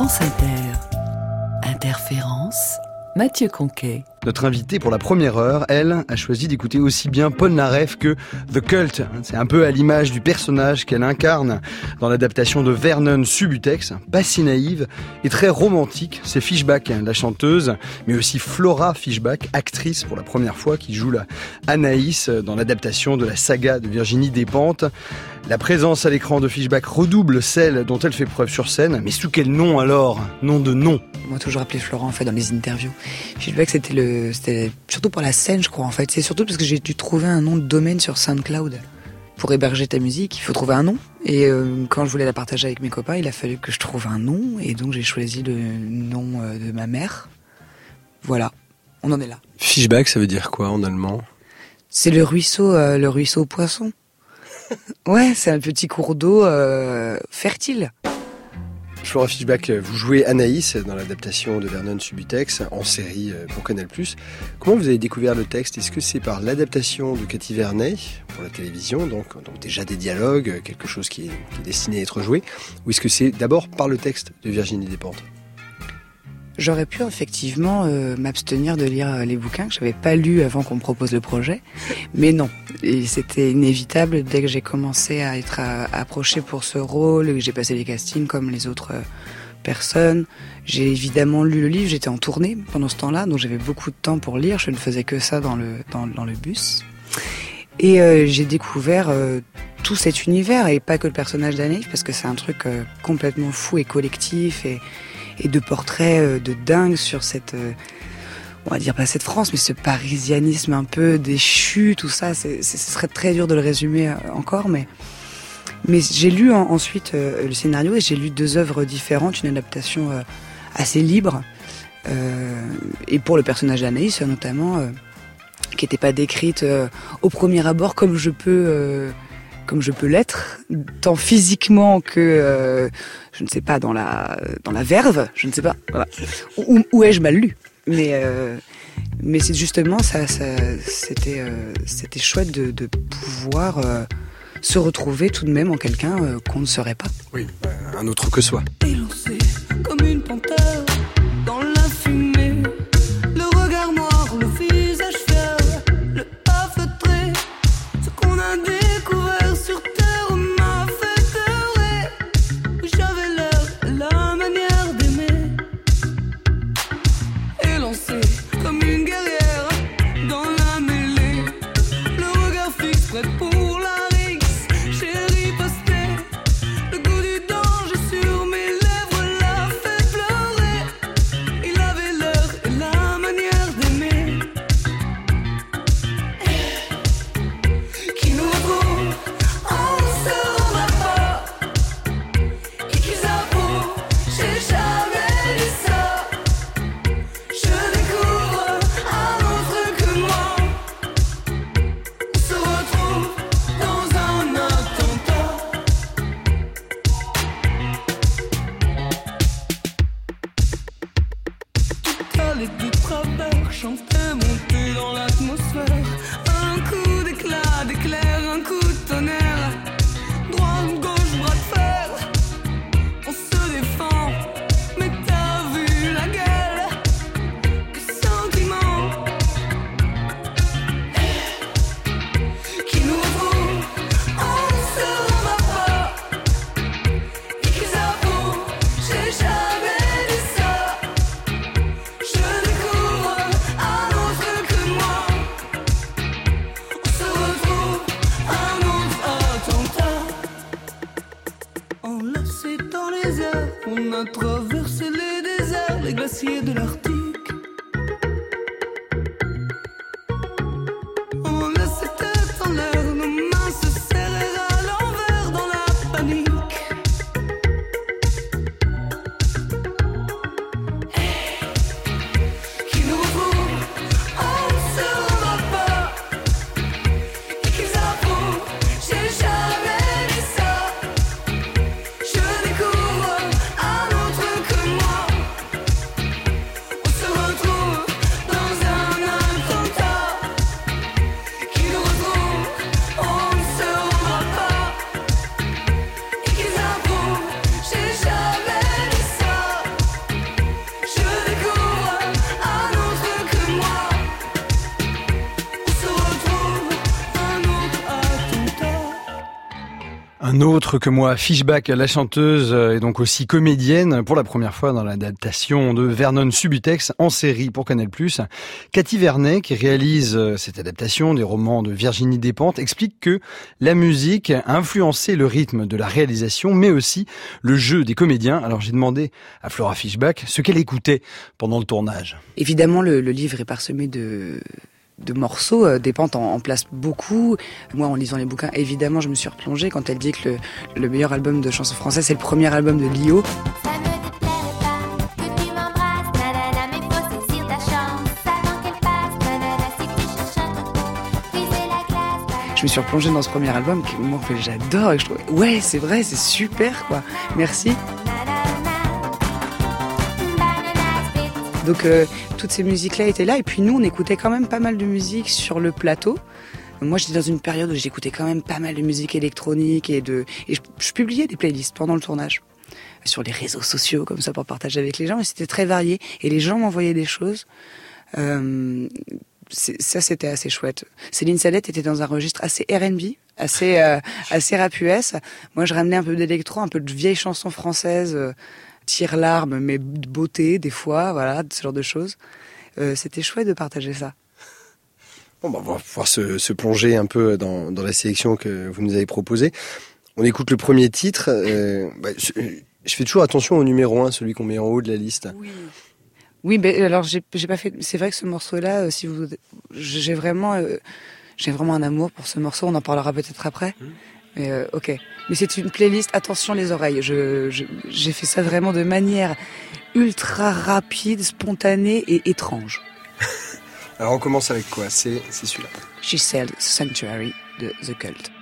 France Inter. Interférence. Mathieu Conquet. Notre invitée pour la première heure, elle, a choisi d'écouter aussi bien Paul Naref que The Cult. C'est un peu à l'image du personnage qu'elle incarne dans l'adaptation de Vernon Subutex, pas si naïve et très romantique. C'est Fishback, la chanteuse, mais aussi Flora Fishback, actrice pour la première fois qui joue la Anaïs dans l'adaptation de la saga de Virginie Despentes. La présence à l'écran de Fishback redouble celle dont elle fait preuve sur scène, mais sous quel nom alors? Nom de nom? Moi toujours appelé Florent en fait dans les interviews. Fishback c'était le, c'était surtout pour la scène je crois en fait. C'est surtout parce que j'ai dû trouver un nom de domaine sur SoundCloud. Pour héberger ta musique, il faut trouver un nom. Et euh, quand je voulais la partager avec mes copains, il a fallu que je trouve un nom. Et donc j'ai choisi le nom euh, de ma mère. Voilà, on en est là. Fishback, ça veut dire quoi en allemand? C'est le ruisseau, euh, le ruisseau poisson. ouais, c'est un petit cours d'eau euh, fertile. Flora Fishback, vous jouez Anaïs dans l'adaptation de Vernon Subutex en série euh, pour Canal+. Comment vous avez découvert le texte? Est-ce que c'est par l'adaptation de Cathy Vernet pour la télévision, donc, donc déjà des dialogues, quelque chose qui est, qui est destiné à être joué, ou est-ce que c'est d'abord par le texte de Virginie Despentes? J'aurais pu effectivement euh, m'abstenir de lire euh, les bouquins que j'avais pas lus avant qu'on me propose le projet, mais non, c'était inévitable dès que j'ai commencé à être euh, approché pour ce rôle, que j'ai passé les castings comme les autres euh, personnes. J'ai évidemment lu le livre, j'étais en tournée pendant ce temps-là, donc j'avais beaucoup de temps pour lire. Je ne faisais que ça dans le dans, dans le bus, et euh, j'ai découvert euh, tout cet univers et pas que le personnage d'Anaïs parce que c'est un truc euh, complètement fou et collectif et et de portraits euh, de dingue sur cette, euh, on va dire pas cette France, mais ce parisianisme un peu déchu, tout ça. Ce serait très dur de le résumer euh, encore, mais mais j'ai lu en- ensuite le scénario et j'ai lu deux œuvres différentes, une adaptation assez libre et pour le personnage d'Anaïs notamment, qui n'était pas décrite au premier abord comme je peux. comme je peux l'être, tant physiquement que, je ne sais pas, dans la, dans la verve, je ne sais pas, voilà. Où, où ai-je mal lu? Mais, euh, mais c'est justement ça, ça c'était, euh, c'était chouette de, de pouvoir euh, se retrouver tout de même en quelqu'un euh, qu'on ne serait pas. Oui, un autre que soi. élancé comme une panthère autre que moi, Fishback, la chanteuse, est donc aussi comédienne pour la première fois dans l'adaptation de Vernon Subutex en série pour Canal+. Cathy Vernet, qui réalise euh, cette adaptation des romans de Virginie Despentes, explique que la musique a influencé le rythme de la réalisation, mais aussi le jeu des comédiens. Alors j'ai demandé à Flora Fishback ce qu'elle écoutait pendant le tournage. Évidemment, le livre est parsemé de de morceaux euh, dépendent en, en, place beaucoup. Moi, en lisant les bouquins, évidemment, je me suis replongée quand elle dit que le, le meilleur album de chansons françaises, c'est le premier album de Lio. Je me suis replongée dans ce premier album que moi, j'adore et je trouve, ouais, c'est vrai, c'est super, quoi. Merci. Donc euh, toutes ces musiques-là étaient là et puis nous on écoutait quand même pas mal de musique sur le plateau. Moi j'étais dans une période où j'écoutais quand même pas mal de musique électronique et de et je, publiais des playlists pendant le tournage sur les réseaux sociaux comme ça pour partager avec les gens et c'était très varié et les gens m'envoyaient des choses. Euh, ça c'était assez chouette. Céline Salette était dans un registre assez R&B, assez euh, assez rap. Moi je ramenais un peu d'électro, un peu de vieilles chansons françaises. Tire larmes, mais de beauté des fois, voilà, ce genre de choses. Euh, C'était chouette de partager ça. Bon, bah, on va pouvoir se, se plonger un peu dans, dans, la sélection que vous nous avez proposée. On écoute le premier titre. Euh, bah, je fais toujours attention au numéro 1, celui qu'on met en haut de la liste. Oui. Oui, ben alors j'ai pas fait. C'est vrai que ce morceau-là, euh, si vous, j'ai vraiment, euh, j'ai vraiment un amour pour ce morceau. On en parlera peut-être après. Mmh. Mais euh, ok. Mais c'est une playlist, attention les oreilles. Je, j'ai fait ça vraiment de manière ultra rapide, spontanée et étrange. Alors on commence avec quoi? C'est celui-là. She Said Sanctuary de The Cult.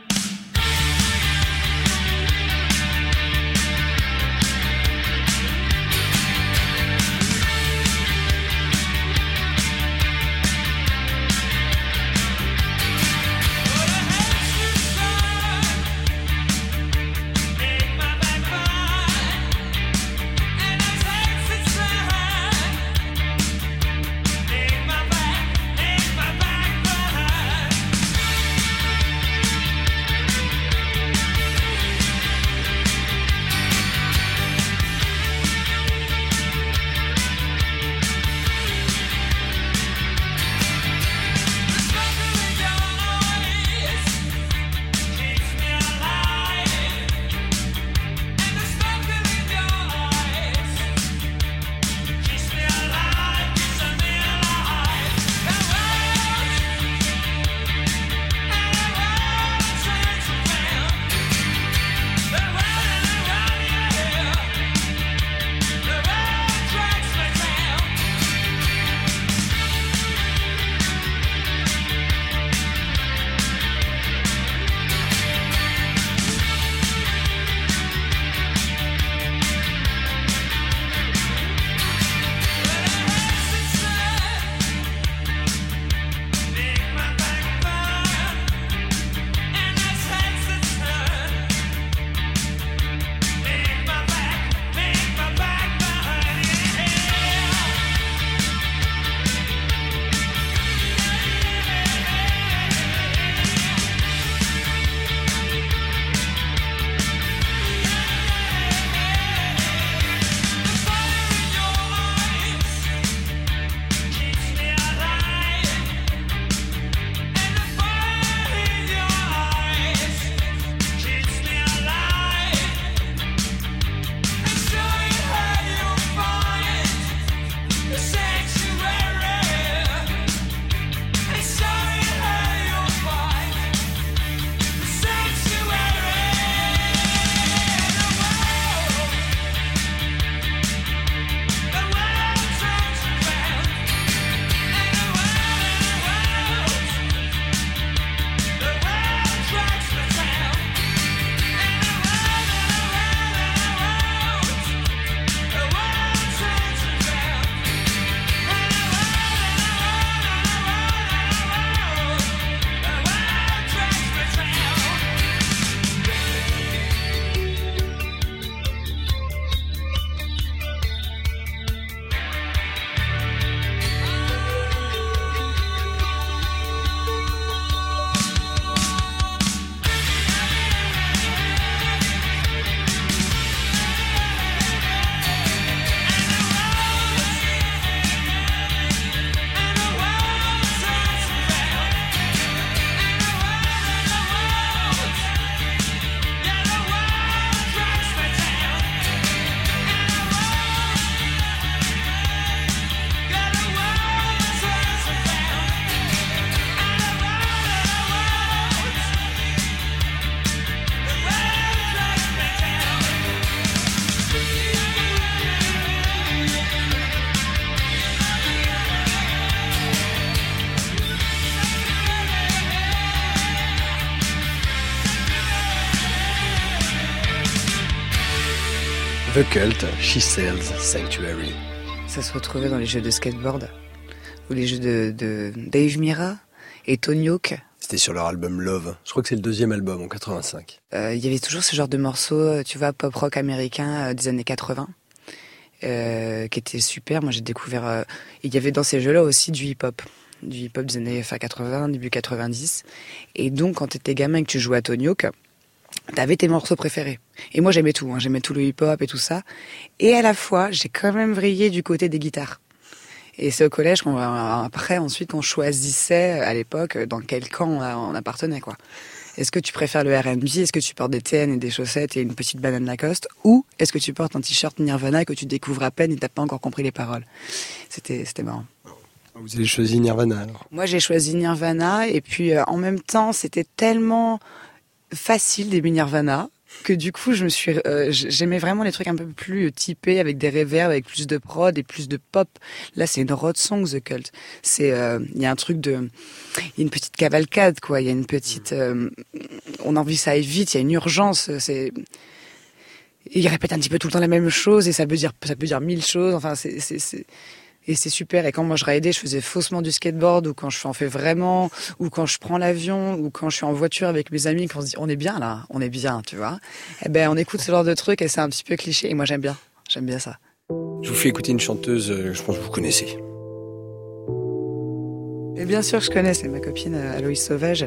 The Cult, She Sells Sanctuary. Ça se retrouvait dans les jeux de skateboard ou les jeux de, de Dave Mira et Tony Hawk. C'était sur leur album Love. Je crois que c'est le deuxième album en 85. Euh, Il y avait toujours ce genre de morceaux, euh, tu vois, pop rock américain euh, des années 80, euh, qui était super. Moi, j'ai découvert. il y avait dans ces jeux-là aussi du hip-hop, du hip-hop des années fin 80, début 90. Et donc, quand t'étais gamin et que tu jouais à Tony Hawk, t'avais tes morceaux préférés. Et moi, j'aimais tout. hein. J'aimais tout le hip-hop et tout ça. Et à la fois, j'ai quand même vrillé du côté des guitares. Et c'est au collège qu'on après ensuite qu'on choisissait à l'époque dans quel camp on, a- on appartenait quoi. Est-ce que tu préfères le R&B Est-ce que tu portes des TN et des chaussettes et une petite banane Lacoste? Ou est-ce que tu portes un t-shirt Nirvana que tu découvres à peine et t'as pas encore compris les paroles? C'était c'était marrant. Vous avez choisi Nirvana alors Moi j'ai choisi Nirvana et puis euh, en même temps c'était tellement facile d'aimer Nirvana que du coup je me suis euh, j'aimais vraiment les trucs un peu plus typés avec des reverbs avec plus de prod et plus de pop. Là c'est une road song The Cult. C'est euh, il y a un truc de il y a une petite cavalcade quoi. Il y a une petite euh, on a envie que ça aille vite il y a une urgence c'est il répète un petit peu tout le temps la même chose et ça veut dire ça peut dire mille choses. Enfin c'est et c'est super. Et quand moi je raidais, je faisais faussement du skateboard, ou quand je en fais vraiment, ou quand je prends l'avion, ou quand je suis en voiture avec mes amis, qu'on se dit on est bien là, on est bien, tu vois. Eh ben on écoute ce genre de truc et c'est un petit peu cliché. Et moi j'aime bien, j'aime bien ça. Je vous fais écouter une chanteuse, euh, je pense que vous connaissez. Et bien sûr je connais, c'est ma copine euh, Aloïs Sauvage.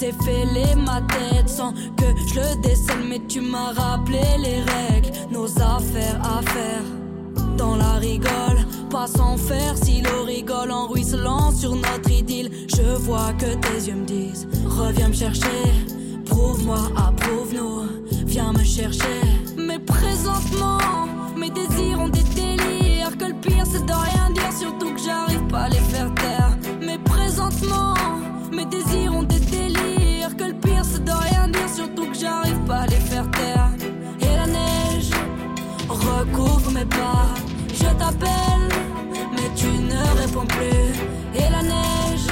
C'est fêlé ma tête Sans que je le décèle Mais tu m'as rappelé les règles Nos affaires à faire dans la rigole, pas sans faire si l'eau rigole en ruisselant sur notre idylle. Je vois que tes yeux me disent, reviens me chercher, prouve-moi, approuve-nous, viens me chercher. Mais présentement, mes désirs ont des délires, que le pire c'est de rien dire, surtout que j'arrive pas à les faire taire. Mais présentement, mes désirs ont des délires, que le pire c'est de rien dire, surtout que j'arrive pas à les faire taire. Et la neige recouvre mes pas. Je t'appelle, mais tu ne réponds plus. Et la neige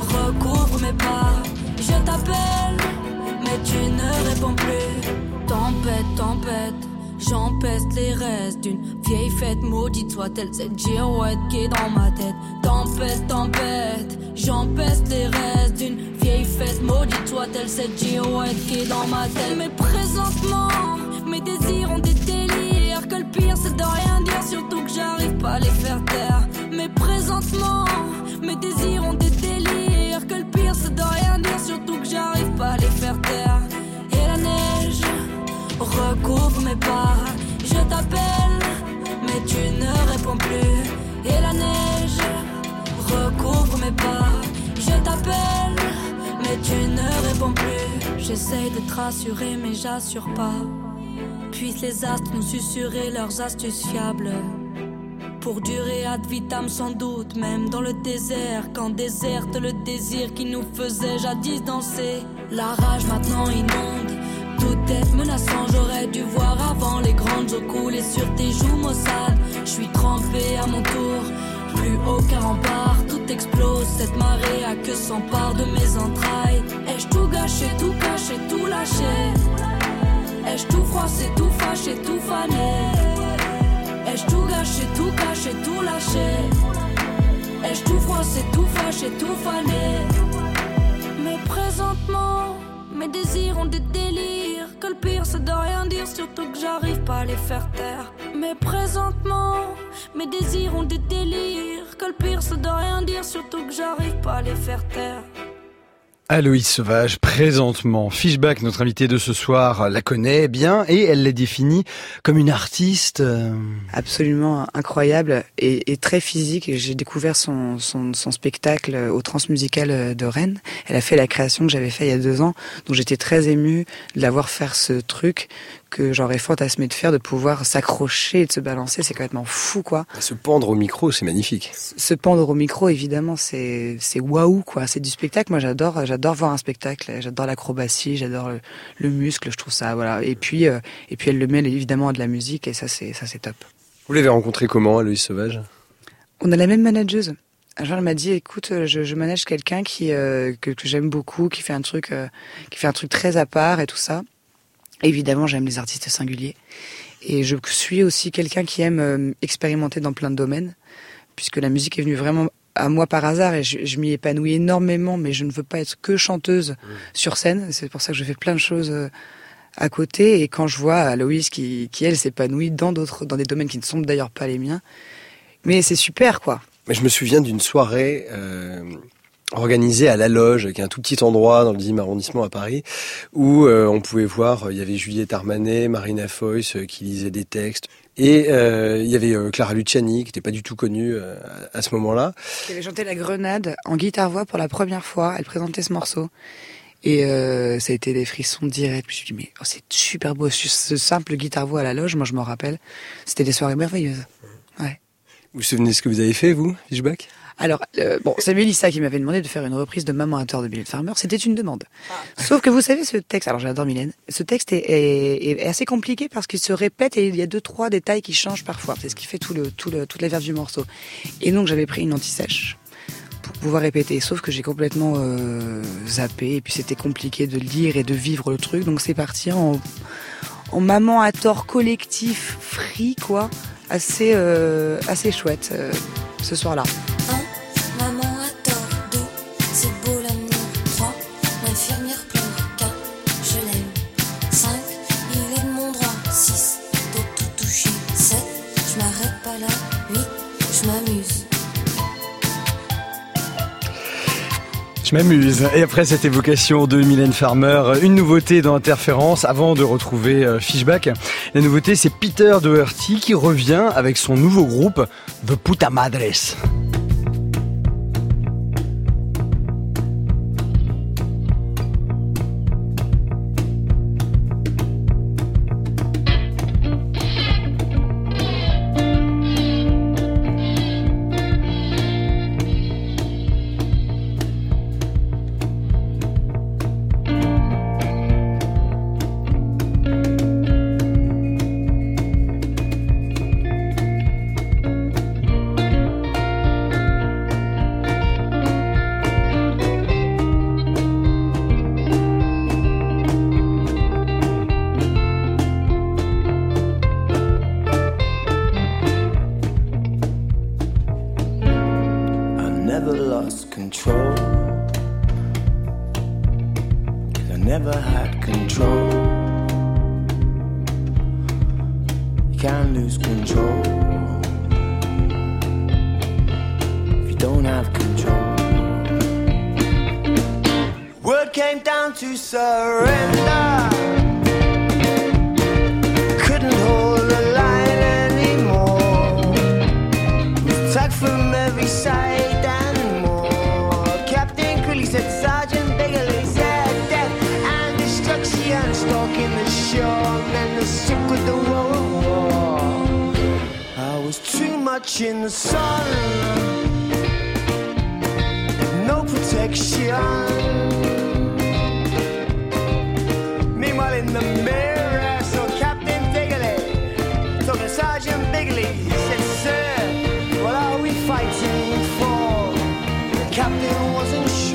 recouvre mes pas. Je t'appelle, mais tu ne réponds plus. J'empeste les restes d'une vieille fête maudite soit-elle cette girouette qui est dans ma tête. Tempête, tempête, j'empeste les restes d'une vieille fête maudite soit-elle cette girouette qui est dans ma tête. Mais présentement, mes désirs ont des délires. Que le pire c'est de rien dire, surtout que j'arrive pas à les faire taire. Mais présentement, mes désirs ont des recouvre mes pas. Je t'appelle, mais tu ne réponds plus. Et la neige recouvre mes pas. Je t'appelle, mais tu ne réponds plus. J'essaye de te rassurer, mais j'assure pas. Puissent les astres nous susurrer leurs astuces fiables. Pour durer ad vitam sans doute, même dans le désert, quand déserte le désir qui nous faisait jadis danser. La rage maintenant inonde, tout est menaçant, j'aurais dû voir avant les grandes eaux couler sur tes joues maussades. Je suis trempé à mon tour, plus aucun rempart, tout explose, cette marée a que s'empare de mes entrailles. Ai-je tout gâché, tout caché, tout lâché? Ai-je tout froissé, tout fâché, tout fané? Ai-je tout gâché, tout caché, tout lâché? Ai-je tout froissé, tout fâché, tout fané? Mais présentement, mes désirs ont des délires Que le pire c'est de rien dire, surtout que j'arrive pas à les faire taire. Mais présentement, mes désirs ont des délires Que le pire c'est de rien dire, surtout que j'arrive pas à les faire taire Aloïs Sauvage, présentement, Fishback, notre invitée de ce soir, la connaît bien et elle l'est définie comme une artiste. euh, Absolument incroyable et, très physique. J'ai découvert son spectacle au Transmusical de Rennes. Elle a fait la création que j'avais fait il y a deux ans, donc j'étais très émue de la voir faire ce truc que j'aurais fantasmé de faire, de pouvoir s'accrocher et de se balancer, c'est complètement fou, quoi. Se pendre au micro, c'est magnifique. Se pendre au micro, évidemment, c'est c'est waouh, quoi. C'est du spectacle. Moi, j'adore, j'adore voir un spectacle. J'adore l'acrobatie, j'adore le, le muscle. Je trouve ça, voilà. Et puis, euh, et puis, elle le mêle évidemment à de la musique, et ça, c'est ça, c'est top. Vous l'avez rencontré comment, Aloïs Sauvage? On a la même manageuse. Un jour, elle m'a dit, écoute, euh, je, je manage quelqu'un qui euh, que, que j'aime beaucoup, qui fait un truc, euh, qui fait un truc très à part et tout ça. Évidemment, j'aime les artistes singuliers. Et je suis aussi quelqu'un qui aime euh, expérimenter dans plein de domaines, puisque la musique est venue vraiment à moi par hasard et je, je m'y épanouis énormément, mais je ne veux pas être que chanteuse sur scène. C'est pour ça que je fais plein de choses euh, à côté. Et quand je vois Aloïs qui, qui elle, s'épanouit dans d'autres, dans des domaines qui ne sont d'ailleurs pas les miens, mais c'est super, quoi. Mais je me souviens d'une soirée euh, organisée à La Loge, qui est un tout petit endroit dans le 10e arrondissement à Paris, où euh, on pouvait voir, euh, il y avait Juliette Armanet, Marina Foïs euh, qui lisait des textes, et il y avait Clara Luciani, qui n'était pas du tout connue à ce moment-là. Qui avait chanté La Grenade en guitare-voix pour la première fois. Elle présentait ce morceau. Et ça a été des frissons directs. Je me suis dit, mais oh, c'est super beau. Ce simple guitare-voix à la loge, moi je m'en rappelle. C'était des soirées merveilleuses. Ouais. Vous vous souvenez de ce que vous avez fait, vous, Fishback? Alors, euh, bon, c'est Mélissa qui m'avait demandé de faire une reprise de Maman à tort de Mylène Farmer. C'était une demande. Sauf que vous savez, ce texte, alors j'adore Mylène, ce texte est, est- est assez compliqué parce qu'il se répète et il y a deux, trois détails qui changent parfois. C'est ce qui fait tout le, tout le, toute la verve du morceau. Et donc, j'avais pris une anti-sèche pour pouvoir répéter. Sauf que j'ai complètement euh, zappé et puis c'était compliqué de lire et de vivre le truc. Donc, c'est parti en, en Maman à tort collectif, free, quoi. Assez, euh, assez chouette euh, ce soir-là. M'amuse. Et après cette évocation de Mylène Farmer, une nouveauté dans Interférence avant de retrouver euh, Fishback. La nouveauté, c'est Peter Doherty qui revient avec son nouveau groupe The Puta Madres. Fighting for? The captain wasn't sure.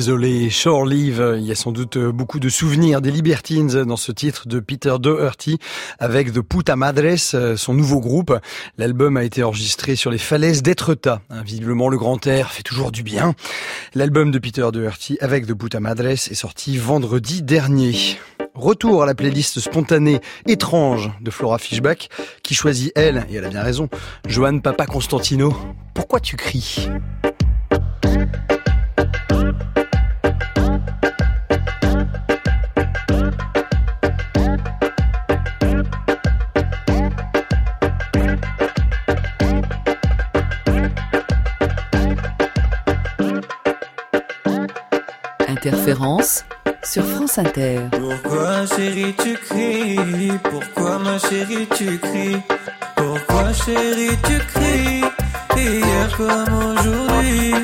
Désolé, Shore Leave. Il y a sans doute beaucoup de souvenirs des Libertines dans ce titre de Peter Doherty avec The Puta Madres, son nouveau groupe. L'album a été enregistré sur les falaises d'Etretat. Visiblement, le grand air fait toujours du bien. L'album de Peter Doherty avec The Puta Madres est sorti vendredi dernier. Retour à la playlist spontanée étrange de Flora Fishback, qui choisit elle, et elle a bien raison, Joanne Papa Constantino. Pourquoi tu cries? Sur France Inter. Pourquoi chérie tu cries? Pourquoi ma chérie tu cries? Pourquoi chérie tu cries? Hier comme aujourd'hui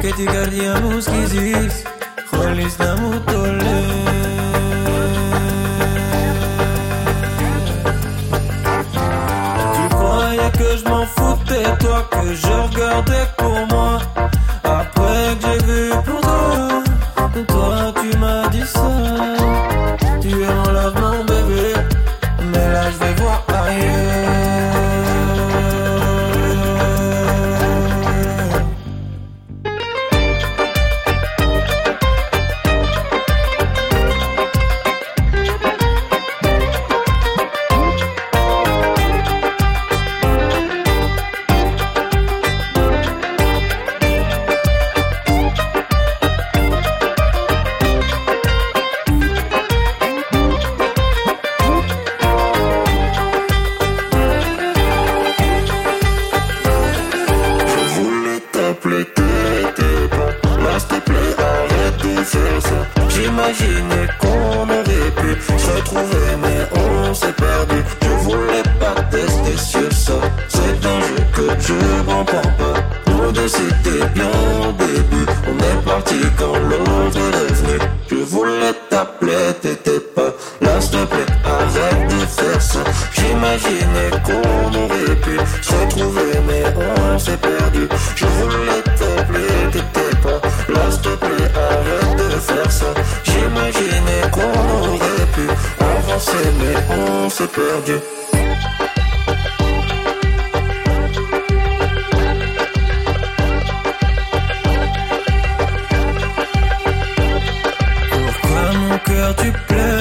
Que tu gardiamos quizis Rolis d'amour Tu croyais que je m'en foutais Toi que je regardais pour moi. Après que j'ai vu pour toi tu pleures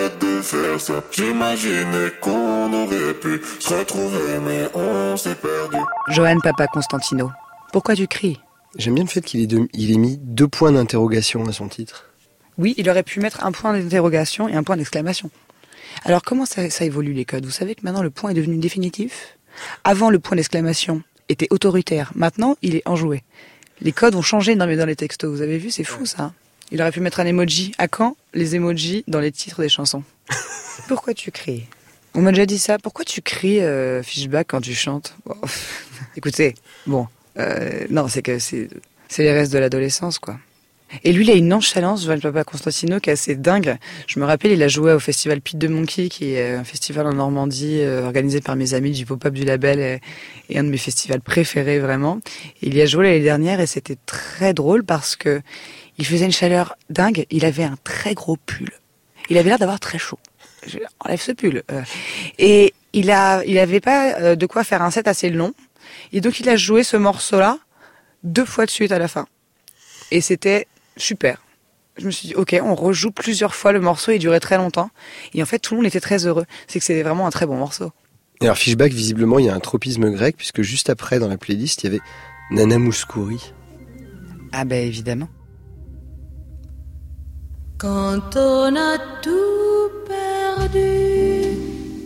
arrête de faire ça J'imaginais qu'on aurait pu se retrouver mais on s'est perdu Joanne Papa Constantino. Pourquoi tu cries? J'aime bien le fait qu'il ait, deux- il ait mis deux points d'interrogation à son titre. Oui, il aurait pu mettre un point d'interrogation et un point d'exclamation. Alors comment ça, ça évolue les codes? Vous savez que maintenant le point est devenu définitif? Avant le point d'exclamation était autoritaire, maintenant il est enjoué. Les codes ont changé dans, dans les textos, vous avez vu, c'est fou ça. Il aurait pu mettre un emoji. À quand les emojis dans les titres des chansons Pourquoi tu cries? On m'a déjà dit ça. Pourquoi tu cries, euh, Fishback, quand tu chantes? Bon, Écoutez, bon, euh, non, c'est que c'est les restes de l'adolescence, quoi. Et lui, il a une nonchalance, Joël Papa Constantino, qui est assez dingue. Je me rappelle, il a joué au festival Pete de Monkey, qui est un festival en Normandie, euh, organisé par mes amis du pop-up du label, et, et un de mes festivals préférés, vraiment. Il y a joué l'année dernière, et c'était très drôle parce que il faisait une chaleur dingue. Il avait un très gros pull. Il avait l'air d'avoir très chaud. Je enlève ce pull. Euh, et il a, il avait pas euh, de quoi faire un set assez long. Et donc, il a joué ce morceau-là deux fois de suite à la fin. Et c'était super. Je me suis dit, ok, on rejoue plusieurs fois le morceau, il durait très longtemps. Et en fait, tout le monde était très heureux. C'est que c'était vraiment un très bon morceau. Et alors Fishback, visiblement, il y a un tropisme grec, puisque juste après, dans la playlist, il y avait Nana Mouskouri. Ah ben évidemment. Quand on a tout perdu,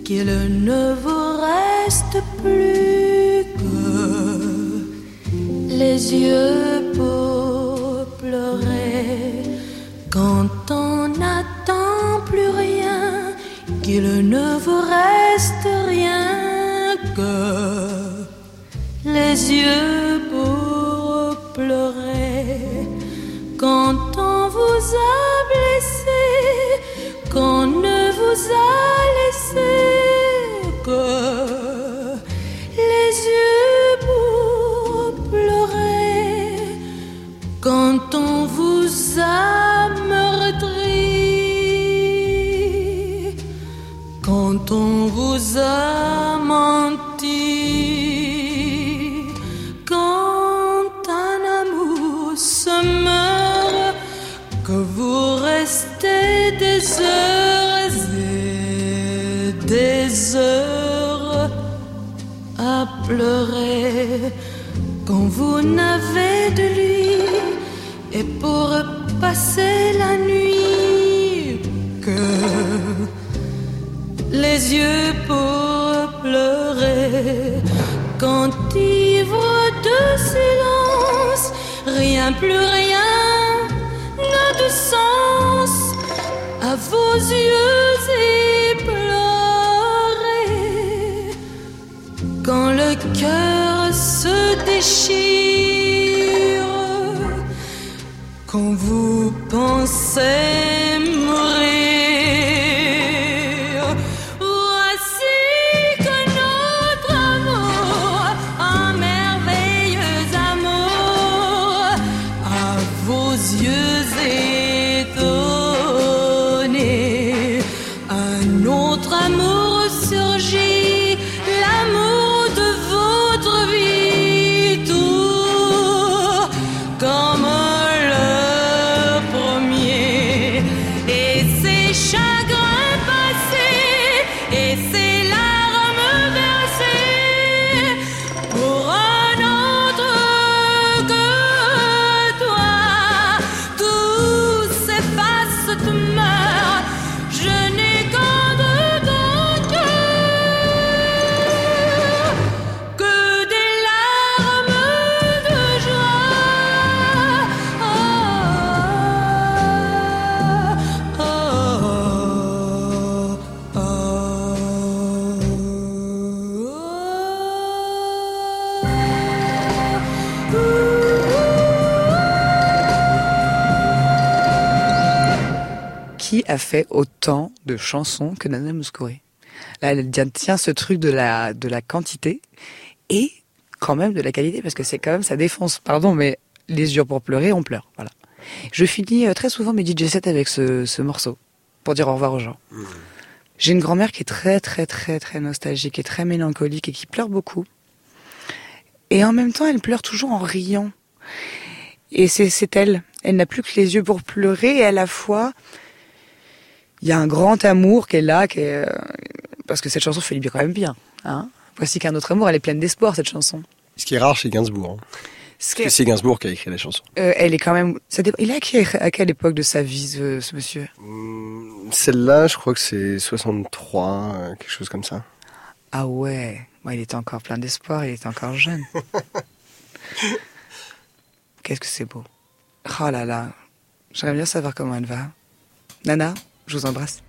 qu'il ne vous reste plus que les yeux pour pleurer. Quand on n'attend plus rien, qu'il ne vous reste rien que les yeux plus rien n'a de sens. À vos yeux éplorés quand le cœur se déchire quand vous pensez a fait autant de chansons que Nana Mouskouri Là, elle tient- ce truc de la, de la quantité et quand même de la qualité parce que c'est quand même, ça défonce. Pardon, mais les yeux pour pleurer, on pleure. Voilà. Je finis euh, très souvent mes DJ sets avec ce, ce morceau pour dire au revoir aux gens. J'ai une grand-mère qui est très, très, très, très nostalgique et très mélancolique et qui pleure beaucoup. Et en même temps, elle pleure toujours en riant. Et c'est elle. Elle n'a plus que les yeux pour pleurer et à la fois, il y a un grand amour qui est là, qui est, euh, parce que cette chanson fait du quand même bien. Hein Voici qu'un autre amour, elle est pleine d'espoir, cette chanson. Ce qui est rare chez Gainsbourg. hein. Ce c'est Gainsbourg qui a écrit la chanson. Euh, elle est quand même. Il est à, qui- à quelle époque de sa vie, ce, ce monsieur? Hum, Celle-là, je crois que c'est 63, euh, quelque chose comme ça. Ah ouais, Moi, il était encore plein d'espoir, il était encore jeune. Qu'est-ce que c'est beau. Oh là là, j'aimerais bien savoir comment elle va. Nana, je vous embrasse.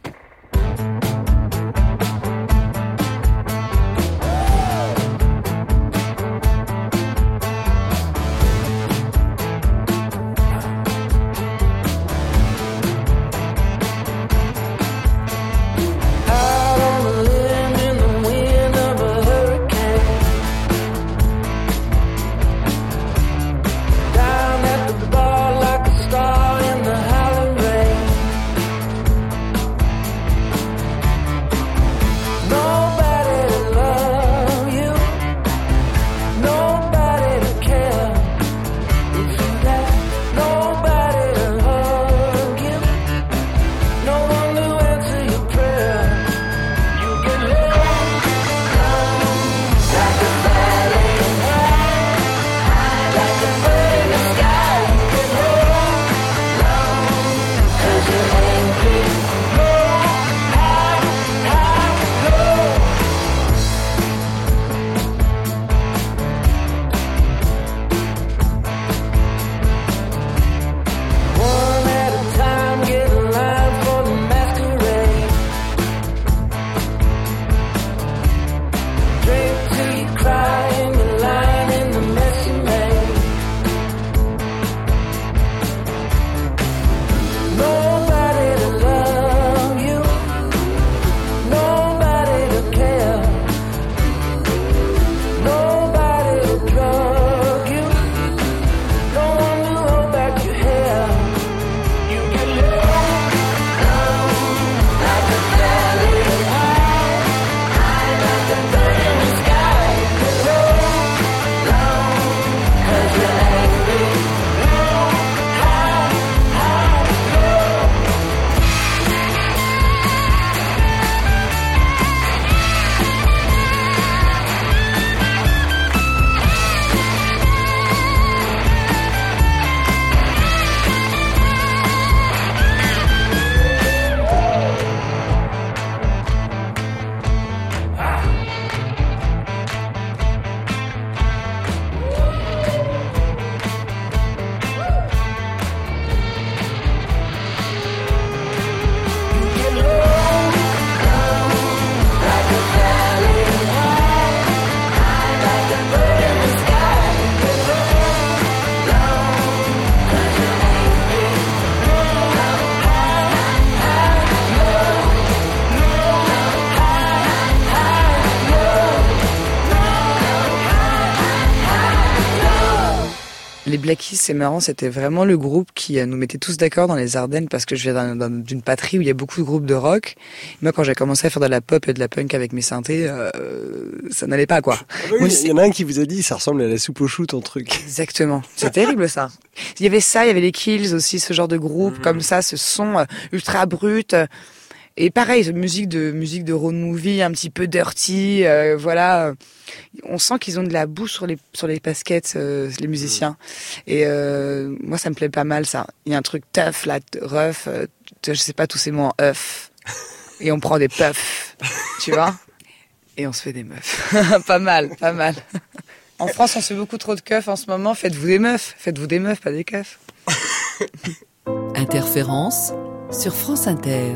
C'est marrant, c'était vraiment le groupe qui euh, nous mettait tous d'accord dans les Ardennes parce que je viens d'un- d'un- d'une patrie où il y a beaucoup de groupes de rock. Moi, quand j'ai commencé à faire de la pop et de la punk avec mes synthés, euh, ça n'allait pas, quoi. Oui, Moi, il y en a un qui vous a dit, ça ressemble à la soupe au chou ton truc. Exactement. C'est terrible, ça. Il y avait ça, il y avait les Kills aussi, ce genre de groupe, comme ça, ce son euh, ultra brut. Et pareil, cette musique de musique de road movie, un petit peu dirty, euh, voilà. On sent qu'ils ont de la boue sur les sur les baskets, euh, les musiciens. Et euh, moi, ça me plaît pas mal ça. Il y a un truc tough, là, rough. euh, je sais pas tous ces mots en œuf. Et on prend des puffs, tu vois. Et on se fait des meufs. pas mal, pas mal. En France, on se fait beaucoup trop de keufs en ce moment. Faites-vous des meufs. Faites-vous des meufs, pas des keufs. Interférence sur France Inter.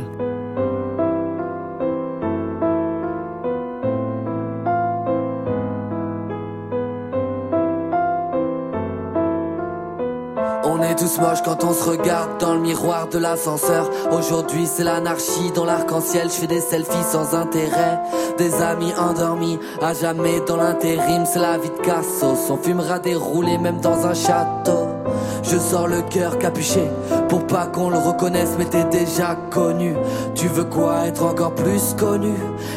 Tous quand on se regarde dans le miroir de l'ascenseur. Aujourd'hui c'est l'anarchie dans l'arc-en-ciel. Je fais des selfies sans intérêt. Des amis endormis à jamais dans l'intérim. C'est la vie de Cassos. On fumera des même dans un château. Je sors le cœur capuché pour pas qu'on le reconnaisse, mais t'es déjà connu. Tu veux quoi être encore plus connu?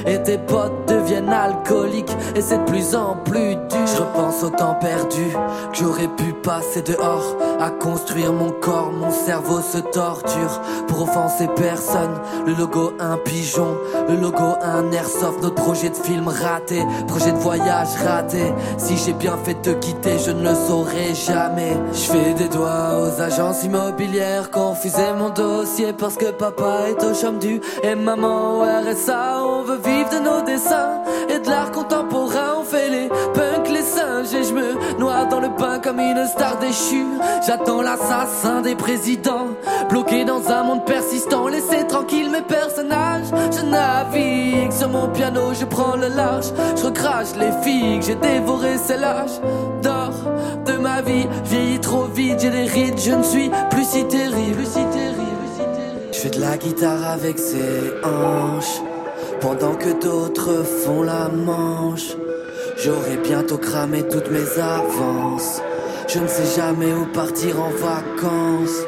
Et tes potes deviennent alcooliques et c'est de plus en plus dur. Je repense au temps perdu que j'aurais pu passer dehors à construire mon corps. Mon cerveau se torture pour offenser personne. Le logo un pigeon, le logo un airsoft. Notre projet de film raté, projet de voyage raté. Si j'ai bien fait de te quitter, je ne le saurai jamais. Doigts aux agences immobilières, confuser mon dossier parce que papa est au chôme du et maman au RSA. On veut vivre de nos dessins et de l'art contemporain. On fait les punks, les singes et je me noie dans le bain comme une star déchue. J'attends l'assassin des présidents, bloqué dans un monde persistant. Laissez tranquille mes personnages. Je navigue sur mon piano, je prends le large. Je recrache les figues, j'ai dévoré ces lâches d'or de ma vie. Je vieillis trop vite, j'ai des rides, je ne suis plus si terrible, plus si terrible, plus si terrible. Je fais de la guitare avec ses hanches, pendant que d'autres font la manche. J'aurai bientôt cramé toutes mes avances. Je ne sais jamais où partir en vacances.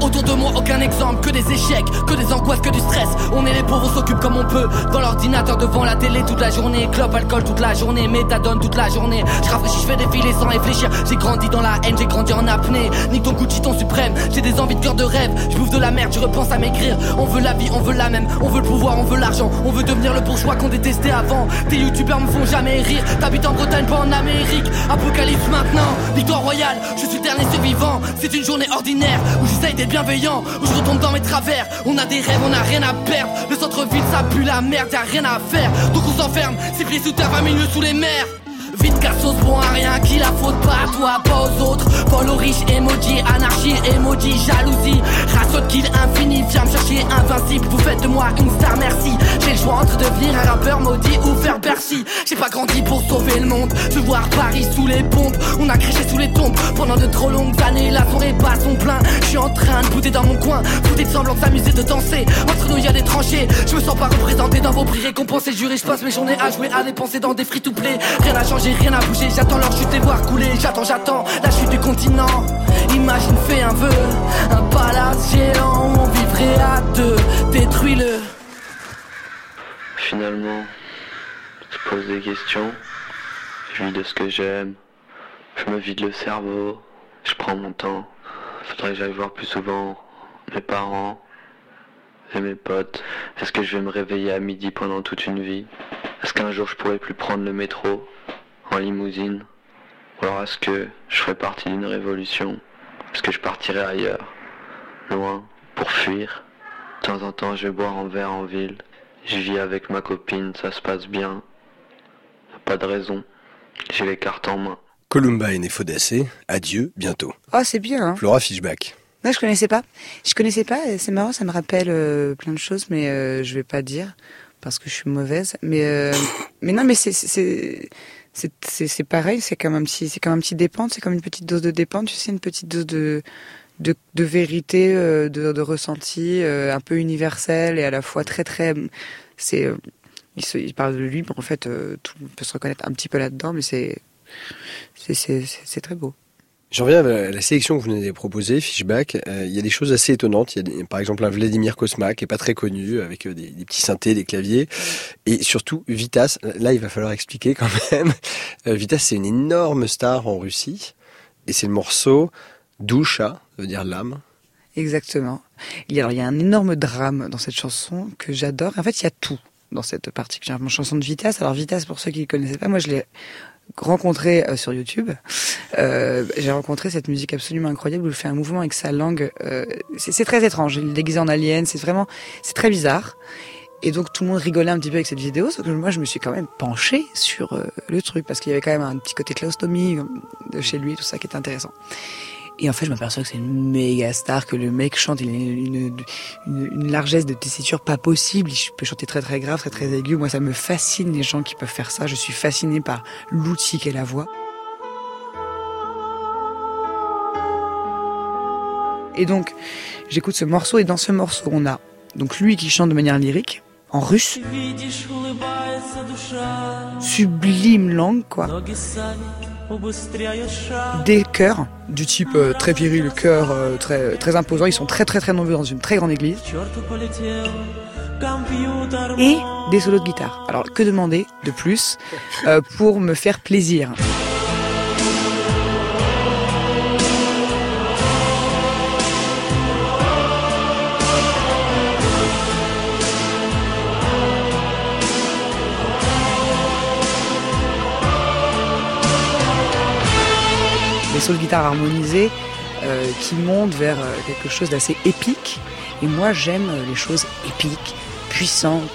Autour de moi, aucun exemple, que des échecs, que des angoisses, que du stress. On est les pauvres, on s'occupe comme on peut. Dans l'ordinateur, devant la télé toute la journée. Club, alcool toute la journée, méthadone toute la journée. Je rafraîchis, je fais défiler sans réfléchir. J'ai grandi dans la haine, j'ai grandi en apnée. Nique ton Gucci, ton suprême. J'ai des envies de cœur de rêve. Je bouffe de la merde, je repense à maigrir. On veut la vie, on veut la même. On veut le pouvoir, on veut l'argent. On veut devenir le bourgeois qu'on détestait avant. Tes youtubeurs me font jamais rire. T'habites en Bretagne, pas en Amérique. Apocalypse maintenant, victoire royale. Je suis le dernier survivant. C'est une journée ordinaire où j'essaye d'être bienveillant. Où je retombe dans mes travers. On a des rêves, on a rien à perdre. Le centre-ville, ça pue la merde, y'a rien à faire. Donc on s'enferme, six pieds sous terre, 20 minutes sous les mers. Vite cassos bon à rien, qui la faute pas à toi, pas aux autres. Paul aux riches, emoji, anarchie, emoji, jalousie. Ratio de kill infini, viens me chercher invincible. Vous faites de moi une star, merci. J'ai le choix entre devenir un rappeur maudit ou faire Bercy. J'ai pas grandi pour sauver le monde. Je veux voir Paris sous les pompes. On a criché sous les tombes pendant de trop longues années. La soirée bat son plein. Je suis en train de bouder dans mon coin. Fouter de semblant s'amuser, de danser. Entre nous, y a des tranchées. Je me sens pas représenté dans vos prix récompensés. Juré, je passe mes journées à jouer, à dépenser dans des free to play. Rien n'a changé, rien n'a bougé. J'attends leur chute et voir couler. J'attends, j'attends la chute du continent. Imagine, fais un vœu. Un palace géant où on vivrait à deux. Détruis-le. Finalement, je pose des questions, je vis de ce que j'aime, je me vide le cerveau, je prends mon temps. Faudrait que j'aille voir plus souvent mes parents et mes potes. Est-ce que je vais me réveiller à midi pendant toute une vie? Est-ce qu'un jour je pourrai plus prendre le métro? En limousine Ou alors est-ce que je ferai partie d'une révolution Est-ce que je partirai ailleurs, loin, pour fuir? De temps en temps je vais boire un verre en ville. Je vis avec ma copine, ça se passe bien. Pas de raison. J'ai les cartes en main. Columbine et Faudacé, adieu, bientôt. Oh, c'est bien, hein. Flora Fishback. Non, je connaissais pas. Je connaissais pas. C'est marrant, ça me rappelle euh, plein de choses, mais euh, je vais pas dire parce que je suis mauvaise. Mais euh, mais non, mais c'est c'est pareil. C'est comme un petit c'est comme un petit dépente. C'est comme une petite dose de dépente. Tu sais, une petite dose de de, de vérité, euh, de, de ressenti, euh, un peu universel et à la fois très très. C'est euh, il, se, il parle de lui, mais en fait, tout le monde peut se reconnaître un petit peu là-dedans, mais c'est- c'est très beau. J'en viens à la sélection que vous nous avez proposée, Fishback. Euh, il y a des choses assez étonnantes. Il y a par exemple un Vladimir Kosma qui est pas très connu, avec euh, des, petits synthés, des claviers. Et surtout, Vitas. Là, il va falloir expliquer quand même. Euh, Vitas, c'est une énorme star en Russie. Et c'est le morceau Dusha, ça veut dire l'âme. Exactement. Il y a, un énorme drame dans cette chanson que j'adore. En fait, il y a tout dans cette particulièrement chanson de Vitas. Alors Vitas, pour ceux qui ne connaissaient pas, moi je l'ai rencontré euh, sur YouTube. Euh, J'ai rencontré cette musique absolument incroyable où il fait un mouvement avec sa langue. euh, c'est très étrange. Il est déguisé en alien. C'est vraiment, c'est très bizarre. Et donc tout le monde rigolait un petit peu avec cette vidéo, sauf que moi je me suis quand même penché sur euh, le truc parce qu'il y avait quand même un petit côté claustomie euh, de chez lui, tout ça qui est intéressant. Et en fait, je m'aperçois que c'est une méga star, que le mec chante, il a une, largesse de tessiture pas possible. Il peut chanter très très grave, très très aigu. Moi, ça me fascine les gens qui peuvent faire ça. Je suis fascinée par l'outil qu'est la voix. Et donc, j'écoute ce morceau, et dans ce morceau, on a donc lui qui chante de manière lyrique, en russe. Sublime langue, quoi des chœurs du type euh, très viril, chœur euh, très, très imposant. Ils sont très très très nombreux dans une très grande église. Et des solos de guitare. Alors que demander de plus euh, pour me faire plaisir? Des solos de guitare harmonisés euh, qui montent vers euh, quelque chose d'assez épique. Et moi, j'aime euh, les choses épiques, puissantes,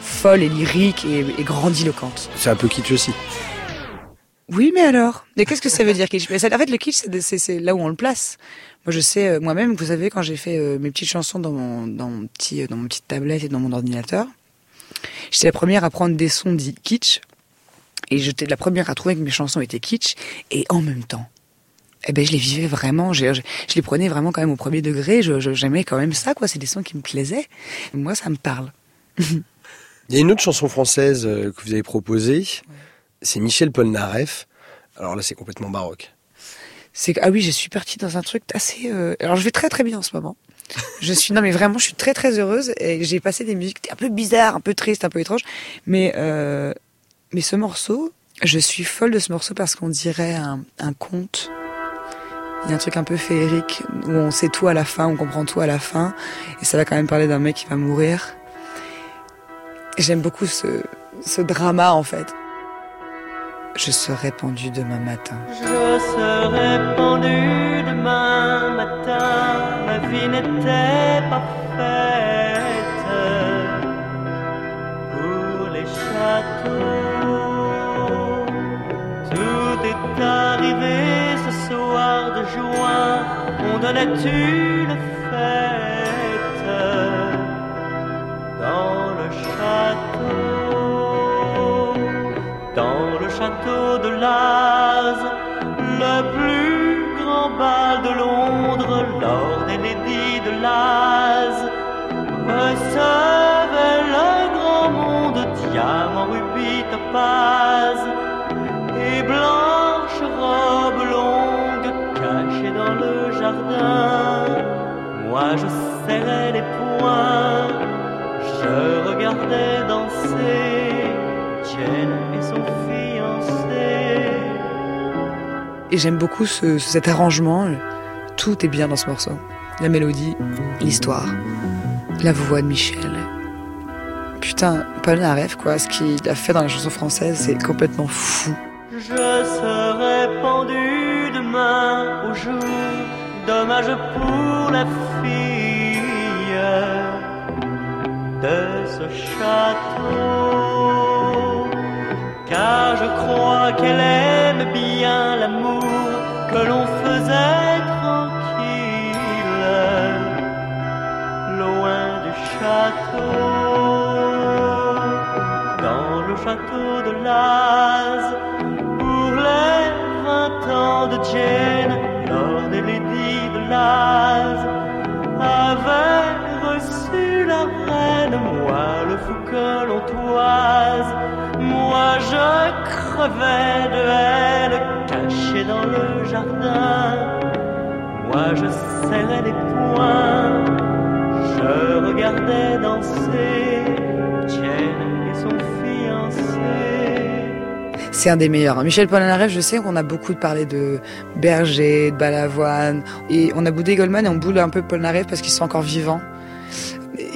folles et lyriques et, et grandiloquentes. C'est un peu kitsch aussi. Oui, mais alors? Mais qu'est-ce que ça veut dire kitsch? En fait, le kitsch, c'est- là où on le place. Moi, je sais euh, moi-même, vous savez, quand j'ai fait euh, mes petites chansons dans mon, dans mon petit, euh, dans mon petite tablette et dans mon ordinateur, j'étais la première à prendre des sons dits kitsch, et j'étais la première à trouver que mes chansons étaient kitsch, et en même temps, eh ben, je les vivais vraiment, je, je, je les prenais vraiment quand même au premier degré, j'aimais quand même ça, quoi. C'est des sons qui me plaisaient. Moi, ça me parle. Il y a une autre chanson française euh, que vous avez proposée. C'est Michel Polnareff. Alors là, c'est complètement baroque. C'est ah oui, je suis partie dans un truc assez. euh, Alors, je vais très très bien en ce moment. Je suis non mais vraiment, je suis très très heureuse et j'ai passé des musiques un peu bizarres, un peu tristes, un peu étranges, mais euh, mais ce morceau, je suis folle de ce morceau parce qu'on dirait un, un conte. Il y a un truc un peu féerique où on sait tout à la fin, on comprend tout à la fin, et ça va quand même parler d'un mec qui va mourir. J'aime beaucoup ce, drama en fait. Je serai pendue demain matin. Je serai pendu demain matin, ma vie n'était pas faite pour les châteaux. Tout est arrivé soir de juin, on donnait une fête dans le château dans le château de Laz, le plus grand bal de Londres, Lord et Lady de Laz recevait le grand monde, diamants, rubis, topaz et blanche jardin. Moi je serrais les poings, je regardais danser et son fiancé. Et j'aime beaucoup ce- cet arrangement. Tout est bien dans ce morceau. La mélodie, l'histoire, la voix de Michel. Putain, Paul Naref, quoi, ce qu'il a fait dans la chanson française, c'est complètement fou. Je serai pendu demain au jour, dommage pour la fille de ce château. Car je crois qu'elle aime bien l'amour que l'on faisait tranquille, loin du château. Dans le château de Laz, pour les vingt ans de Jane, Laz avaient reçu la reine, moi le fou que l'on toise, moi je crevais de haine, caché dans le jardin. Moi je serrais les poings, je regardais danser C'est un des meilleurs. Michel Polnareff, je sais qu'on a beaucoup parlé de Berger, de Balavoine, et on a boudé Goldman et on boude un peu Polnareff parce qu'ils sont encore vivants.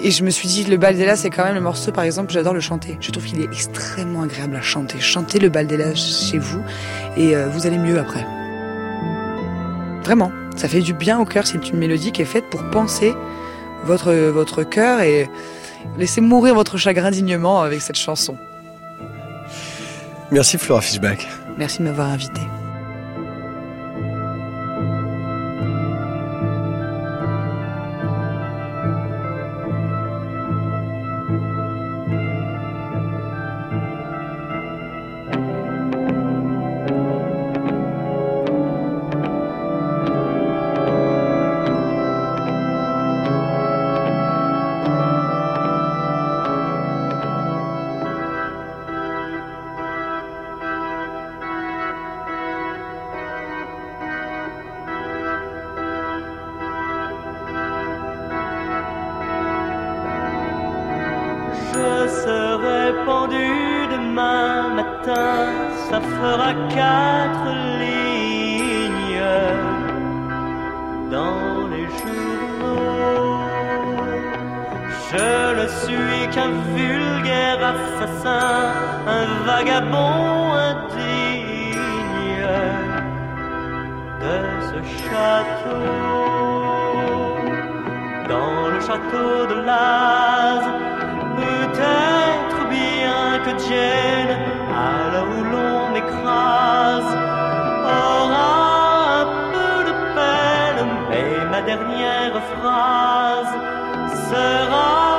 Et je me suis dit, le Baldella, c'est quand même le morceau, par exemple, j'adore le chanter. Je trouve qu'il est extrêmement agréable à chanter. Chantez le Baldella chez vous et euh, vous allez mieux après. Vraiment, ça fait du bien au cœur. C'est une mélodie qui est faite pour penser votre, votre cœur et laisser mourir votre chagrin dignement avec cette chanson. Merci Flora Fishback. Merci de m'avoir invité. Ça fera quatre lignes dans les journaux. Je ne suis qu'un vulgaire assassin, un vagabond indigne de ce château. Dans le château de Laz, peut-être bien que Dienne, à l'heure où aura un peu de peine, mais ma dernière phrase sera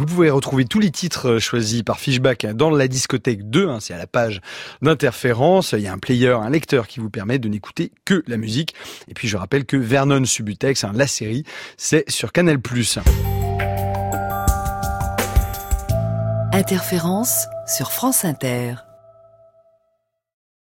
Vous pouvez retrouver tous les titres euh, choisis par Fishback dans la discothèque 2, hein, c'est à la page d'interférence. Il y a un player, un lecteur qui vous permet de n'écouter que la musique. Et puis je rappelle que Vernon Subutex, hein, la série, c'est sur Canal+. Interférence sur France Inter.